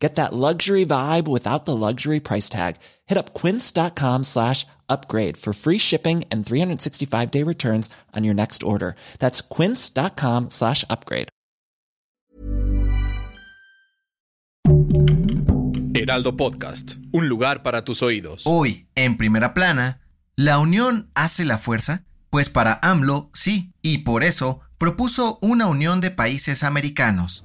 Get that luxury vibe without the luxury price tag. Hit up quince.com slash upgrade for free shipping and 365 day returns on your next order. That's quince.com slash upgrade. Heraldo Podcast, un lugar para tus oídos. Hoy, en primera plana, ¿la unión hace la fuerza? Pues para AMLO, sí, y por eso propuso una unión de países americanos.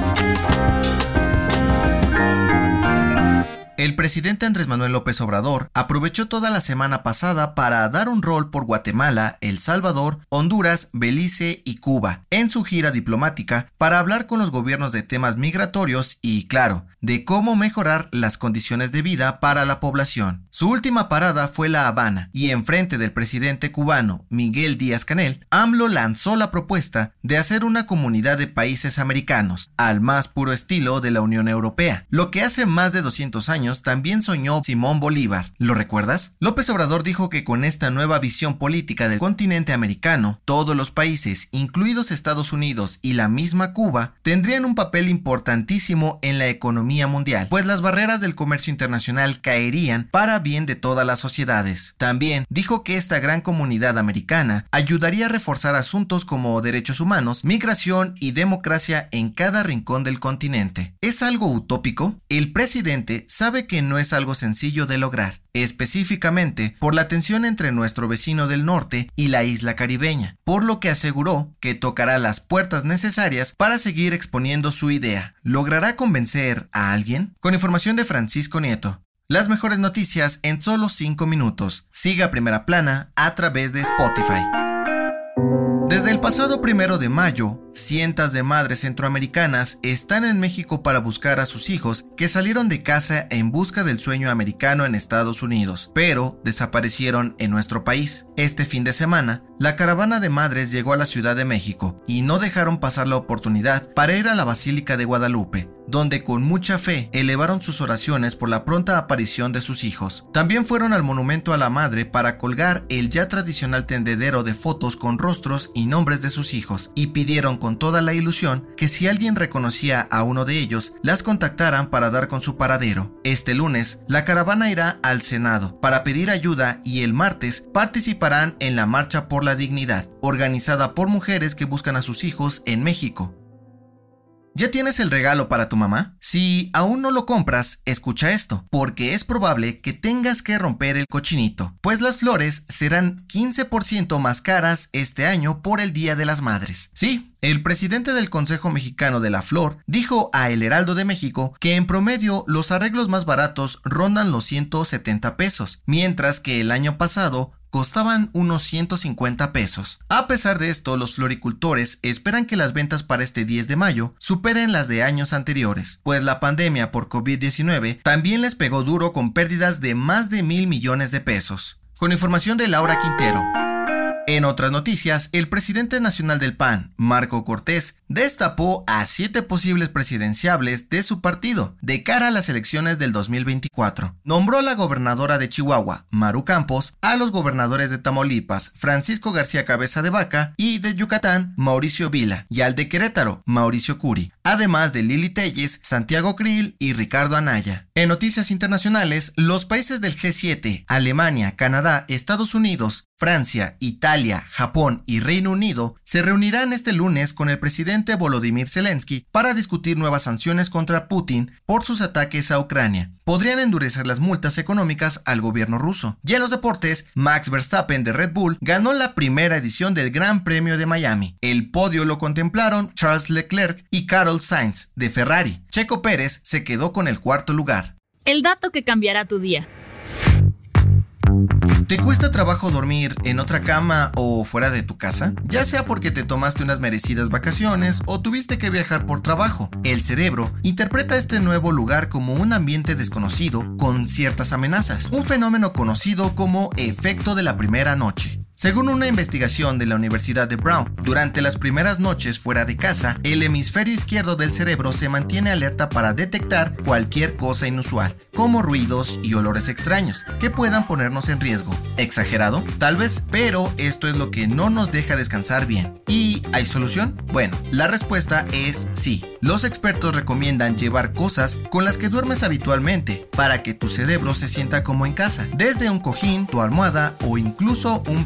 El presidente Andrés Manuel López Obrador aprovechó toda la semana pasada para dar un rol por Guatemala, El Salvador, Honduras, Belice y Cuba en su gira diplomática para hablar con los gobiernos de temas migratorios y, claro, de cómo mejorar las condiciones de vida para la población. Su última parada fue La Habana y en frente del presidente cubano Miguel Díaz Canel, AMLO lanzó la propuesta de hacer una comunidad de países americanos, al más puro estilo de la Unión Europea, lo que hace más de 200 años también soñó Simón Bolívar. ¿Lo recuerdas? López Obrador dijo que con esta nueva visión política del continente americano, todos los países, incluidos Estados Unidos y la misma Cuba, tendrían un papel importantísimo en la economía mundial, pues las barreras del comercio internacional caerían para bien de todas las sociedades. También dijo que esta gran comunidad americana ayudaría a reforzar asuntos como derechos humanos, migración y democracia en cada rincón del continente. ¿Es algo utópico? El presidente sabe que no es algo sencillo de lograr, específicamente por la tensión entre nuestro vecino del norte y la isla caribeña, por lo que aseguró que tocará las puertas necesarias para seguir exponiendo su idea. ¿Logrará convencer a alguien? Con información de Francisco Nieto. Las mejores noticias en solo 5 minutos. Siga Primera Plana a través de Spotify. Desde el pasado primero de mayo, cientos de madres centroamericanas están en México para buscar a sus hijos que salieron de casa en busca del sueño americano en Estados Unidos, pero desaparecieron en nuestro país. Este fin de semana, la caravana de madres llegó a la Ciudad de México y no dejaron pasar la oportunidad para ir a la Basílica de Guadalupe, donde con mucha fe elevaron sus oraciones por la pronta aparición de sus hijos. También fueron al monumento a la madre para colgar el ya tradicional tendedero de fotos con rostros y nombres de sus hijos, y pidieron con toda la ilusión que si alguien reconocía a uno de ellos, las contactaran para dar con su paradero. Este lunes, la caravana irá al Senado para pedir ayuda y el martes participarán en la Marcha por la Dignidad, organizada por mujeres que buscan a sus hijos en México. ¿Ya tienes el regalo para tu mamá? Si aún no lo compras, escucha esto, porque es probable que tengas que romper el cochinito, pues las flores serán 15% más caras este año por el Día de las Madres. Sí, el presidente del Consejo Mexicano de la Flor dijo a El Heraldo de México que en promedio los arreglos más baratos rondan los 170 pesos, mientras que el año pasado costaban unos 150 pesos. A pesar de esto, los floricultores esperan que las ventas para este 10 de mayo superen las de años anteriores, pues la pandemia por COVID-19 también les pegó duro con pérdidas de más de mil millones de pesos. Con información de Laura Quintero. En otras noticias, el presidente nacional del PAN, Marco Cortés, destapó a siete posibles presidenciables de su partido de cara a las elecciones del 2024. Nombró a la gobernadora de Chihuahua, Maru Campos, a los gobernadores de Tamaulipas, Francisco García Cabeza de Vaca, y de Yucatán, Mauricio Vila, y al de Querétaro, Mauricio Curi, además de Lili Telles, Santiago Krill y Ricardo Anaya. En noticias internacionales, los países del G7, Alemania, Canadá, Estados Unidos, Francia, Italia, Japón y Reino Unido se reunirán este lunes con el presidente Volodymyr Zelensky para discutir nuevas sanciones contra Putin por sus ataques a Ucrania. Podrían endurecer las multas económicas al gobierno ruso. Y en los deportes, Max Verstappen de Red Bull ganó la primera edición del Gran Premio de Miami. El podio lo contemplaron Charles Leclerc y Carol Sainz de Ferrari. Checo Pérez se quedó con el cuarto lugar. El dato que cambiará tu día. ¿Te cuesta trabajo dormir en otra cama o fuera de tu casa? Ya sea porque te tomaste unas merecidas vacaciones o tuviste que viajar por trabajo. El cerebro interpreta este nuevo lugar como un ambiente desconocido con ciertas amenazas, un fenómeno conocido como efecto de la primera noche. Según una investigación de la Universidad de Brown, durante las primeras noches fuera de casa, el hemisferio izquierdo del cerebro se mantiene alerta para detectar cualquier cosa inusual, como ruidos y olores extraños, que puedan ponernos en riesgo. ¿Exagerado? Tal vez, pero esto es lo que no nos deja descansar bien. ¿Y hay solución? Bueno, la respuesta es sí. Los expertos recomiendan llevar cosas con las que duermes habitualmente para que tu cerebro se sienta como en casa, desde un cojín, tu almohada o incluso un